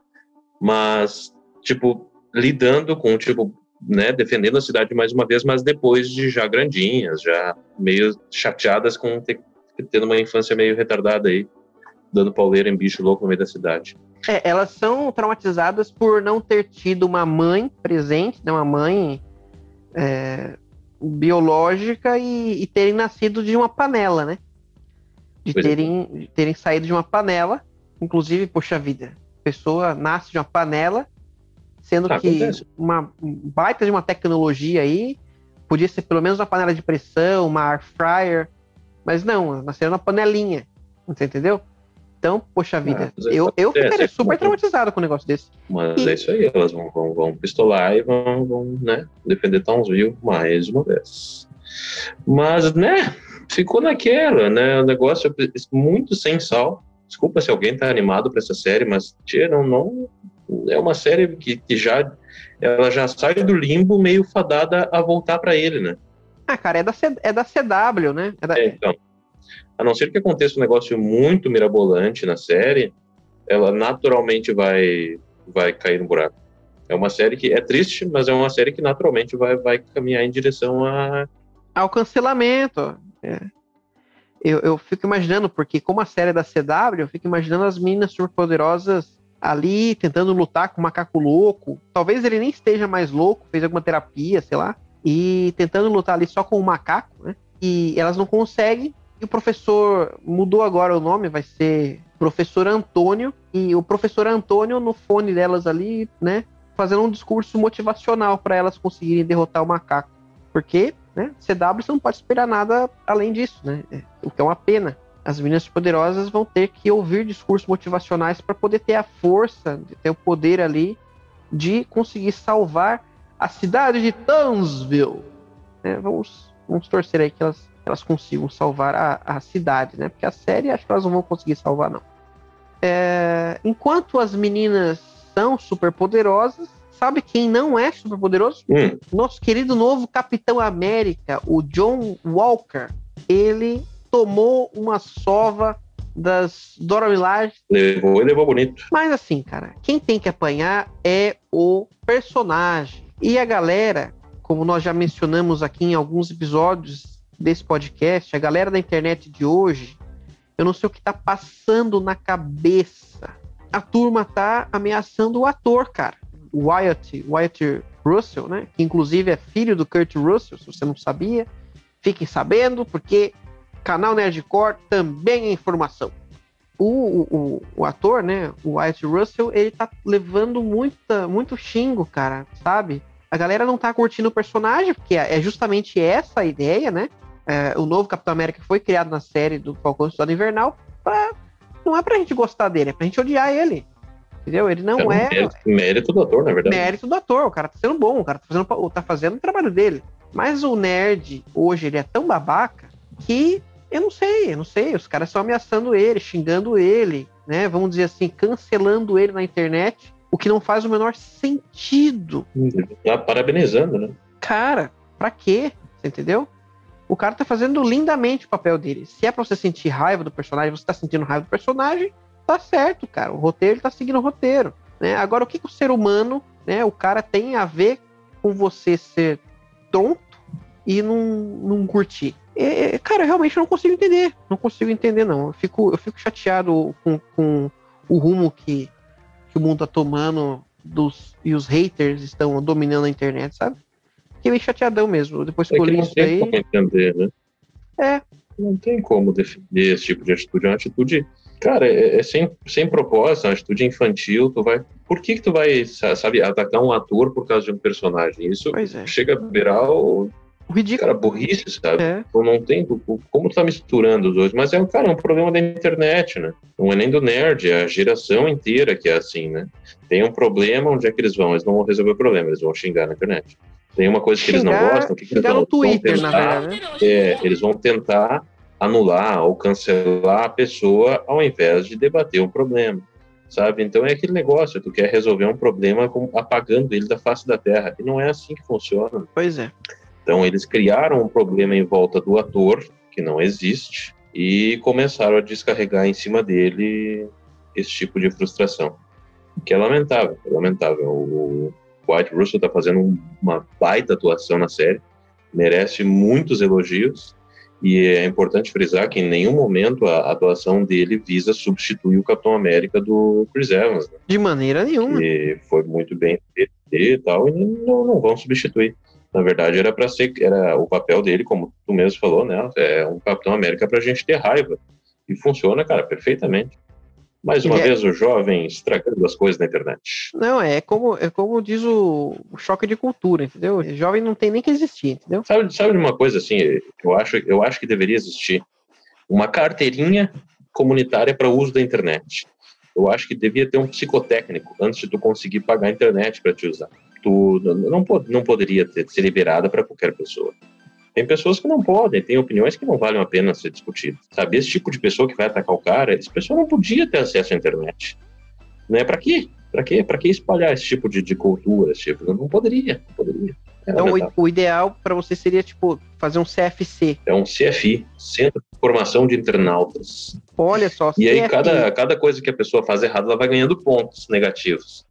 mas tipo lidando com tipo né, defendendo a cidade mais uma vez, mas depois de já grandinhas, já meio chateadas com ter, tendo uma infância meio retardada aí, dando pauleira em bicho louco no meio da cidade. É, elas são traumatizadas por não ter tido uma mãe presente, né, uma mãe é, biológica e, e terem nascido de uma panela, né? De Pois é. terem, de terem saído de uma panela. Inclusive, poxa vida, a pessoa nasce de uma panela, sendo Ah, que acontece. uma um baita de uma tecnologia aí, podia ser pelo menos uma panela de pressão, uma air fryer, mas não, nasceram na panelinha, você entendeu? Então, poxa vida, mas é- eu, eu ficaria é super traumatizado com um negócio desse. Mas E- é isso aí, elas vão, vão, vão pistolar e vão, vão né, defender Townsville mais uma vez. Mas, né, ficou naquela, né, o negócio é muito sem sal. Desculpa se alguém tá animado para essa série, mas, tia, não, não, é uma série que, que já, ela já sai do limbo meio fadada a voltar para ele, né? Ah, cara, é da, C- é da CW, né? É da- É, então, a não ser que aconteça um negócio muito mirabolante na série, ela naturalmente vai, vai cair no buraco. É uma série que é triste, mas é uma série que naturalmente vai, vai caminhar em direção a. ao cancelamento. é. Eu, eu fico imaginando, porque como a série é da CW, eu fico imaginando as meninas superpoderosas ali tentando lutar com o macaco louco. Talvez ele nem esteja mais louco, fez alguma terapia, sei lá, e tentando lutar ali só com o macaco, né? E elas não conseguem. E o professor mudou agora o nome, vai ser Professor Antônio. E o professor Antônio, no fone delas ali, né? Fazendo um discurso motivacional para elas conseguirem derrotar o macaco. Porque, né, CW você não pode esperar nada além disso, né? É, o que é uma pena. As meninas poderosas vão ter que ouvir discursos motivacionais para poder ter a força, ter o poder ali de conseguir salvar a cidade de Townsville. né? vamos, vamos torcer aí que elas, elas consigam salvar a, a cidade, né? Porque a série acho que elas não vão conseguir salvar, não. É, enquanto as meninas são super poderosas, sabe quem não é super poderoso? Hum, nosso querido novo Capitão América, o John Walker, ele tomou uma sova das Dora Milaje. levou e levou bonito. Mas assim, cara, quem tem que apanhar é o personagem. E a galera, como nós já mencionamos aqui em alguns episódios desse podcast, a galera da internet de hoje, eu não sei o que tá passando na cabeça. A turma tá ameaçando o ator, cara. O Wyatt, Wyatt Russell, né? Que inclusive é filho do Kurt Russell, se você não sabia. Fiquem sabendo, porque canal Nerdcore também é informação. O, o, o- ator, né? O Wyatt Russell, ele tá levando muita, muito xingo, cara, sabe? A galera não tá curtindo o personagem, porque é justamente essa a ideia, né? É, o novo Capitão América foi criado na série do Falcão e Soldado Invernal. Pra, não é pra gente gostar dele, é pra gente odiar ele. Entendeu? Ele não um é mérito, mérito do ator, na verdade. mérito do ator. O cara tá sendo bom, o cara tá fazendo, tá fazendo o trabalho dele. Mas o nerd, hoje, ele é tão babaca que eu não sei, eu não sei. Os caras estão ameaçando ele, xingando ele, né? Vamos dizer assim, cancelando ele na internet, o que não faz o menor sentido. Tá parabenizando, né? Cara, pra quê? Você entendeu? O cara tá fazendo lindamente o papel dele. Se é pra você sentir raiva do personagem, você tá sentindo raiva do personagem, tá certo, cara. O roteiro ele tá seguindo o roteiro. Né? Agora, o que, que o ser humano, né, o cara tem a ver com você ser tonto e não, não curtir? É, é, cara, eu realmente não consigo entender. Não consigo entender, não. Eu fico, eu fico chateado com, com o rumo que, que o mundo tá tomando dos, e os haters estão dominando a internet, sabe? Fiquei meio chateadão mesmo. Depois que É eu li isso aí. como entender, né? É. Não tem como defender esse tipo de atitude. É uma atitude, cara, é, é sem, sem propósito, é uma atitude infantil. Tu vai. Por que, que tu vai, sa- sabe, atacar um ator por causa de um personagem? Isso é. chega a beirar o O ridículo. cara burrice, sabe? É. Não tem tu- como tu tá misturando os dois, mas é um cara, é um problema da internet, né? Não é nem do nerd, é a geração inteira que é assim, né? Tem um problema, onde é que eles vão? Eles não vão resolver o problema, eles vão xingar na internet. Tem uma coisa que eles não Xingar- gostam. Que que eles xingar vão, Twitter, vão na tentar, verdade, né? é, eles vão tentar anular ou cancelar a pessoa ao invés de debater o problema, sabe? Então é aquele negócio, tu quer resolver um problema com- apagando ele da face da terra. E não é assim que funciona. Pois é. Então eles criaram um problema em volta do ator, que não existe, e começaram a descarregar em cima dele esse tipo de frustração. Que é lamentável, é lamentável. O White Russell está fazendo um- uma baita atuação na série, merece muitos elogios, e é importante frisar que em nenhum momento a atuação dele visa substituir o Capitão América do Chris Evans, né? De maneira nenhuma. que foi muito bem e tal, e não, não vão substituir. Na verdade, era para ser, era o papel dele, como tu mesmo falou, né? É um Capitão América para a gente ter raiva. E funciona, cara, perfeitamente. Mais uma é- vez, o jovem estragando as coisas na internet. Não, é como, é como diz o, o choque de cultura, entendeu? O jovem não tem nem que existir, entendeu? Sabe, sabe de uma coisa assim? Eu acho, eu acho que deveria existir uma carteirinha comunitária para uso da internet. Eu acho que devia ter um psicotécnico antes de tu conseguir pagar a internet para te usar. Tu n- não, não poderia ter, ser liberada para qualquer pessoa. Tem pessoas que não podem, tem opiniões que não valem a pena ser discutidas. Sabe, esse tipo de pessoa que vai atacar o cara, essa pessoa não podia ter acesso à internet. Né? Para quê? Para quê? Para que espalhar esse tipo de, de cultura? Esse tipo? Não poderia, não poderia. Então, o, o ideal para você seria, tipo, fazer um CFC. É um CFI, Centro de Formação de Internautas. Olha só, E aí, CFI. cada, cada coisa que a pessoa faz errado, ela vai ganhando pontos negativos.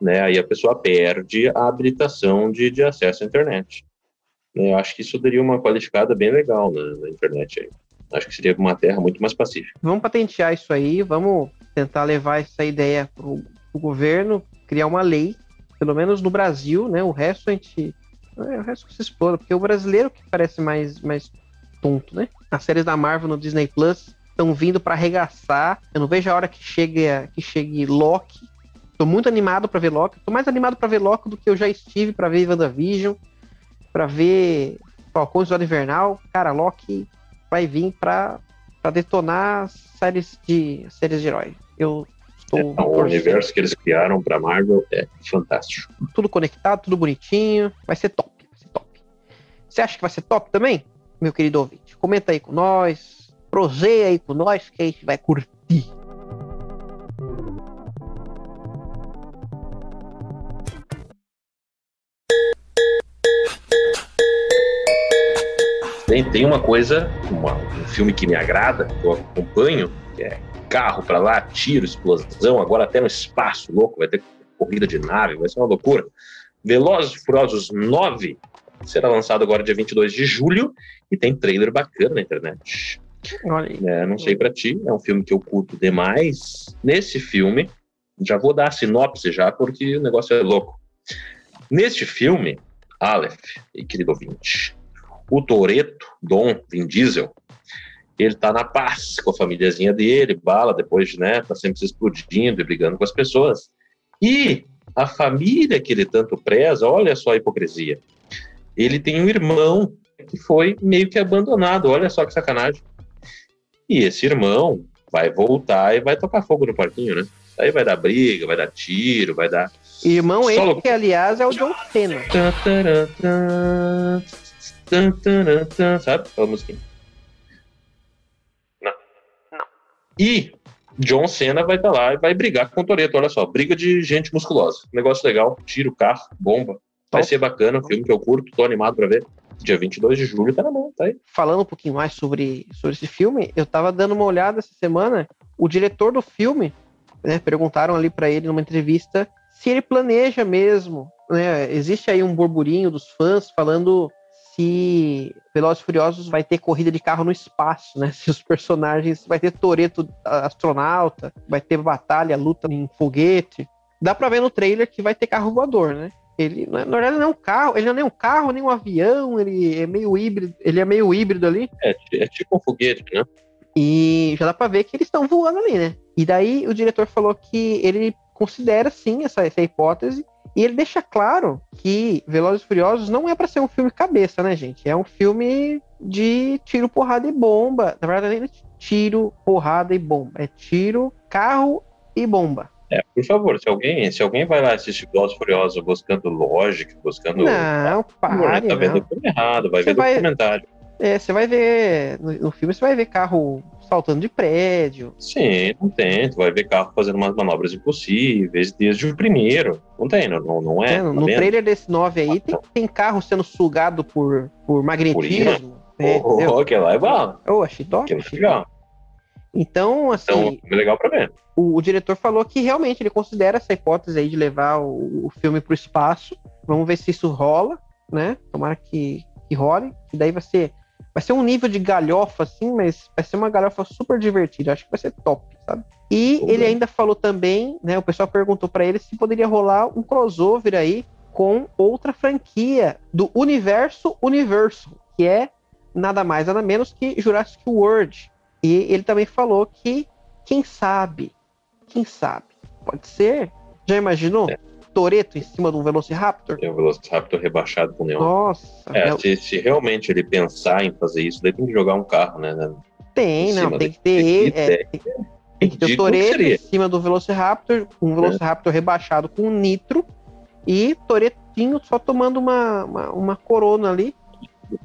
Né? Aí a pessoa perde a habilitação de, de acesso à internet. Né? Eu acho que isso daria uma qualificada bem legal na, na internet. Aí. Acho que seria uma terra muito mais pacífica. Vamos patentear isso aí, vamos tentar levar essa ideia pro, pro governo, criar uma lei, pelo menos no Brasil, né? O resto a gente. é, o resto que se explora, porque o brasileiro que parece mais, mais tonto, né? As séries da Marvel no Disney Plus estão vindo para arregaçar. Eu não vejo a hora que chegue, que chegue Loki. Tô muito animado para ver Loki. Tô mais animado para ver Loki do que eu já estive para ver WandaVision, para ver Falcão e Invernal. Cara, Loki vai vir para para detonar séries de séries de herói. Eu estou Então, o universo que eles criaram para Marvel é fantástico. tudo conectado, tudo bonitinho. Vai ser top, vai ser top. Você acha que vai ser top também, meu querido ouvinte? Comenta aí com nós, proseia aí com nós que a gente vai curtir. Tem, tem uma coisa, uma- um filme que me agrada, que eu acompanho, que é carro pra lá, tiro, explosão, agora até no espaço, louco, vai ter corrida de nave, vai ser uma loucura. Velozes e Furiosos 9 será lançado agora dia 22 de julho e tem trailer bacana na internet. É, não sei pra ti, é um filme que eu curto demais. Nesse filme, já vou dar a sinopse já, porque o negócio é louco. Neste filme, Aleph, e querido ouvinte, o Toreto, Dom Vin Diesel, ele tá na paz com a famíliazinha dele, bala, depois de, né, tá sempre se explodindo e brigando com as pessoas. E a família que ele tanto preza, olha só a hipocrisia. Ele tem um irmão que foi meio que abandonado, olha só que sacanagem. E esse irmão vai voltar e vai tocar fogo no parquinho, né? Aí vai dar briga, vai dar tiro, vai dar. Irmão, Só esse que aliás é o John Cena. Tan, tan, tan, Sabe aquela musiquinha? Não. Não. E John Cena vai estar lá e vai brigar com o Toreto. Olha só, briga de gente musculosa. Negócio legal, tiro, carro, bomba. Vai Top. ser bacana, um filme que eu curto, tô animado pra ver. Dia 22 de julho tá na mão, tá aí. Falando um pouquinho mais sobre, sobre esse filme, eu tava dando uma olhada essa semana. O diretor do filme, né, perguntaram ali pra ele numa entrevista se ele planeja mesmo. Né, existe aí um burburinho dos fãs falando se Velozes e Furiosos vai ter corrida de carro no espaço, né? [laughs] Se os personagens vai ter Toreto astronauta, vai ter batalha, luta em foguete. Dá pra ver no trailer que vai ter carro voador, né? Ele, na verdade, não é um carro, ele não é nem um carro, nem um avião, ele é meio híbrido, ele é meio híbrido ali. É, é tipo um foguete, né? E já dá pra ver que eles estão voando ali, né? E daí o diretor falou que ele considera sim essa, essa hipótese e ele deixa claro que Velozes e Furiosos não é pra ser um filme cabeça, né, gente? É um filme de tiro, porrada e bomba. Na verdade, é tiro, porrada e bomba. É tiro, carro e bomba. É, por favor, se alguém, se alguém vai lá assistir Velozes e Furiosos buscando lógica, buscando... Não, pare, tá vendo não. o filme errado, vai Você ver vai- documentário. É, você vai ver. No, no filme você vai ver carro saltando de prédio. Sim, não tem. Tu vai ver carro fazendo umas manobras impossíveis desde o primeiro. Não tem, não, não, é. tá No vendo? trailer desse 9 aí tem, tem carro sendo sugado por, por magnetismo. É, Oh, aquele lá é bala. Eu achei top. É legal. Então, assim, Então, é legal pra ver. o, o diretor falou que realmente ele considera essa hipótese aí de levar o, o filme pro espaço. Vamos ver se isso rola, né? Tomara que, que role. Que daí vai ser, vai ser um nível de galhofa, assim, mas vai ser uma galhofa super divertida. Acho que vai ser top, sabe? E ele ainda falou também, né? O pessoal perguntou pra ele se poderia rolar um crossover aí com outra franquia do universo Universal, que é nada mais nada menos que Jurassic World. E ele também falou que quem sabe, quem sabe, pode ser. Já imaginou? É. Toreto em cima de um Velociraptor? Tem o Velociraptor rebaixado com Neon. Nossa, É, é- se, se realmente ele pensar em fazer isso, daí tem que jogar um carro, né? tem, em não, tem que ter ele, Que é, tem, tem que ter o Toreto em. É. cima do Velociraptor, um Velociraptor rebaixado com um nitro e Toretinho só tomando uma, uma, uma corona ali.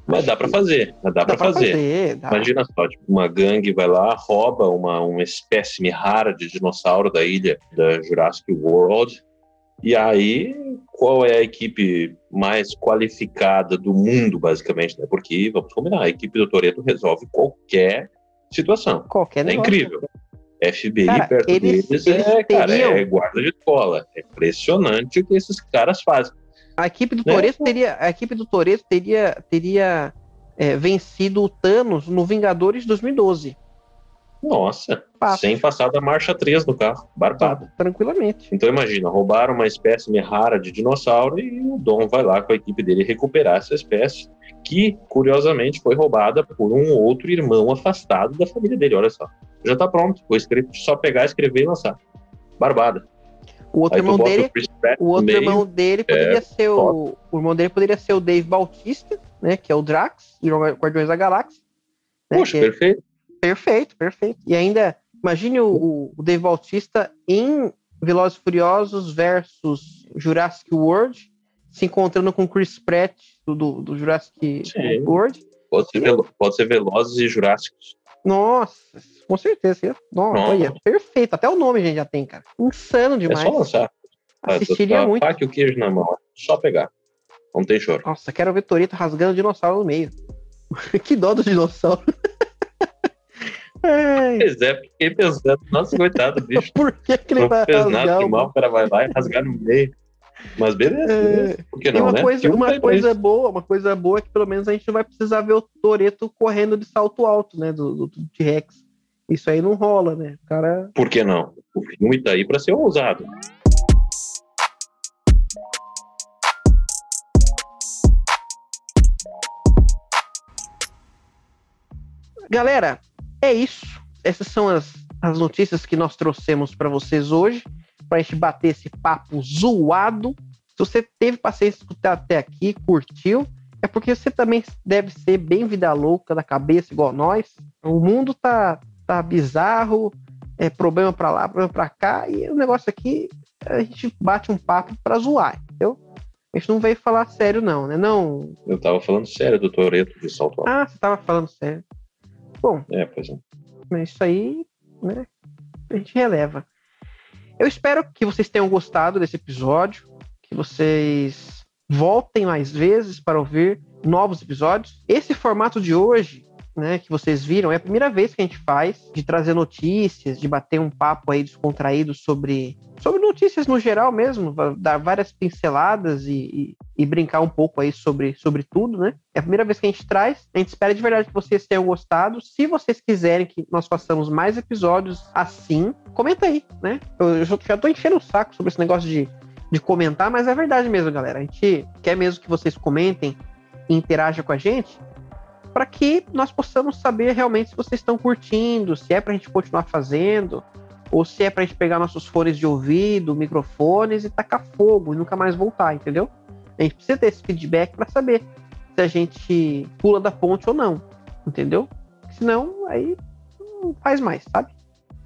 Mas dá pra fazer, mas dá, Dá pra pra fazer. fazer, dá. Imagina só, tipo, uma gangue vai lá, rouba uma, uma espécime rara de dinossauro da ilha da Jurassic World. E aí, qual é a equipe mais qualificada do mundo, basicamente? Né? Porque, vamos combinar, a equipe do Toreto resolve qualquer situação. Qualquer É negócio. incrível. FBI Cara, perto eles- deles eles é, cara, é guarda de escola. É impressionante o que esses caras fazem. A equipe do Né? Toreto teria, a equipe do Toreto teria, teria é, vencido o Thanos no Vingadores 2012. Nossa, Fácil. sem passar da marcha 3 no carro. Barbado. Tranquilamente. Então imagina, roubaram uma espécie rara de dinossauro e o Dom vai lá com a equipe dele recuperar essa espécie, que curiosamente foi roubada por um outro irmão afastado da família dele. Olha só, já tá pronto. Script só pegar, escrever e lançar. Barbada. O outro Aí irmão dele, o o outro meio, irmão dele poderia ser o, o irmão dele poderia ser o Dave Bautista, né, que é o Drax, e Guardiões da Galáxia. né, Poxa, é- perfeito. Perfeito, perfeito. E ainda, imagine o, o Dave Bautista em Velozes e Furiosos versus Jurassic World, se encontrando com Chris Pratt do, do, do Jurassic Sim. World. Pode ser, velo- pode ser Velozes e Jurássicos. Nossa, com certeza. Nossa, Pronto. olha, perfeito. Até o nome a gente já tem, cara. Insano É demais. só lançar. Assistiria Tá, muito. Faca e o queijo na mão. Só pegar. Não tem choro. Nossa, quero ver Torito rasgando dinossauro no meio. [laughs] que dó do dinossauro. Ai, Pois é, fiquei pensando, nossa, coitado, bicho. [laughs] por que, que ele Não vai fez nada o mal, o cara vai lá e rasgar no meio. Mas beleza, É. beleza. Por que E não, uma né? coisa, uma coisa boa, uma coisa boa é que pelo menos a gente não vai precisar ver o Toreto correndo de salto alto, né? Do, do, T-Rex. Isso aí não rola, né? O cara. Por que não? O filme tá aí pra ser ousado. Galera, é isso. Essas são as, as notícias que nós trouxemos para vocês hoje, para a gente bater esse papo zoado. Se você teve paciência de escutar até aqui, curtiu, é porque você também deve ser bem vida louca da cabeça, igual nós. O mundo tá, tá bizarro, é problema para lá, problema para cá, e o negócio aqui a gente bate um papo para zoar, entendeu? A gente não veio falar sério, não, né? Não. Eu tava falando sério do Toreto de salto alto. Ah, você tava falando sério. Bom, É, pois é. mas isso aí, né? A gente releva. Eu espero que vocês tenham gostado desse episódio, que vocês voltem mais vezes para ouvir novos episódios. Esse formato de hoje, né, que vocês viram, é a primeira vez que a gente faz de trazer notícias, de bater um papo aí descontraído sobre, sobre notícias no geral mesmo, dar várias pinceladas e, e- e brincar um pouco aí sobre, sobre tudo, né? É a primeira vez que a gente traz. A gente espera de verdade que vocês tenham gostado. Se vocês quiserem que nós façamos mais episódios assim, comenta aí, né? Eu, já tô enchendo o saco sobre esse negócio de, de comentar, mas é verdade mesmo, galera. A gente quer mesmo que vocês comentem e interajam com a gente para que nós possamos saber realmente se vocês estão curtindo, se é para a gente continuar fazendo, ou se é para a gente pegar nossos fones de ouvido, microfones e tacar fogo e nunca mais voltar, entendeu? A gente precisa ter esse feedback para saber se a gente pula da ponte ou não, entendeu? Senão, aí não faz mais, sabe?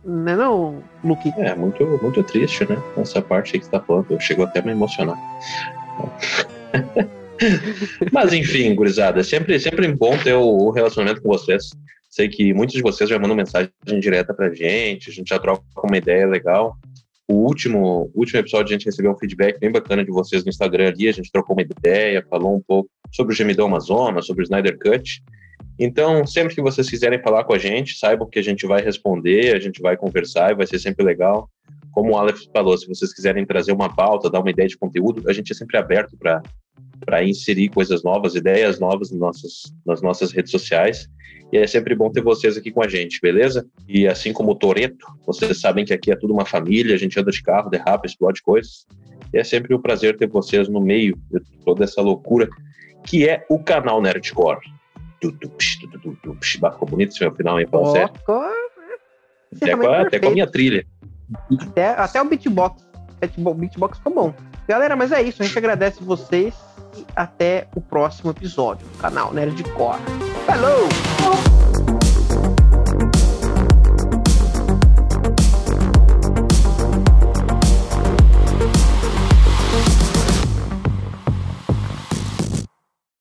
Né não, Luke? É, muito, muito triste, né? Essa parte aí que você tá falando, chegou até a me emocionar. Mas enfim, gurizada, sempre, sempre bom ter o relacionamento com vocês. Sei que muitos de vocês já mandam mensagem direta pra gente, a gente já troca uma ideia legal. O último, último episódio a gente recebeu um feedback bem bacana de vocês no Instagram ali, a gente trocou uma ideia, falou um pouco sobre o Gemidão Amazonas, sobre o Snyder Cut. Então, sempre que vocês quiserem falar com a gente, saibam que a gente vai responder, a gente vai conversar e vai ser sempre legal. Como o Aleph falou, se vocês quiserem trazer uma pauta, dar uma ideia de conteúdo, a gente é sempre aberto para inserir coisas novas, ideias novas nas nossas, nas nossas redes sociais. E é sempre bom ter vocês aqui com a gente, beleza? E assim como o Toreto, vocês sabem que aqui é tudo uma família, a gente anda de carro, derrapa, explode coisas. E é sempre um prazer ter vocês no meio de toda essa loucura que é o canal Nerdcore. Ficou bonito esse meu final, hein, Paulo? Até, com a- até com a minha trilha. Até, até o beatbox. O beatbox ficou bom. Galera, mas é isso. A gente agradece vocês até o próximo episódio do canal Nerdcore. Falou!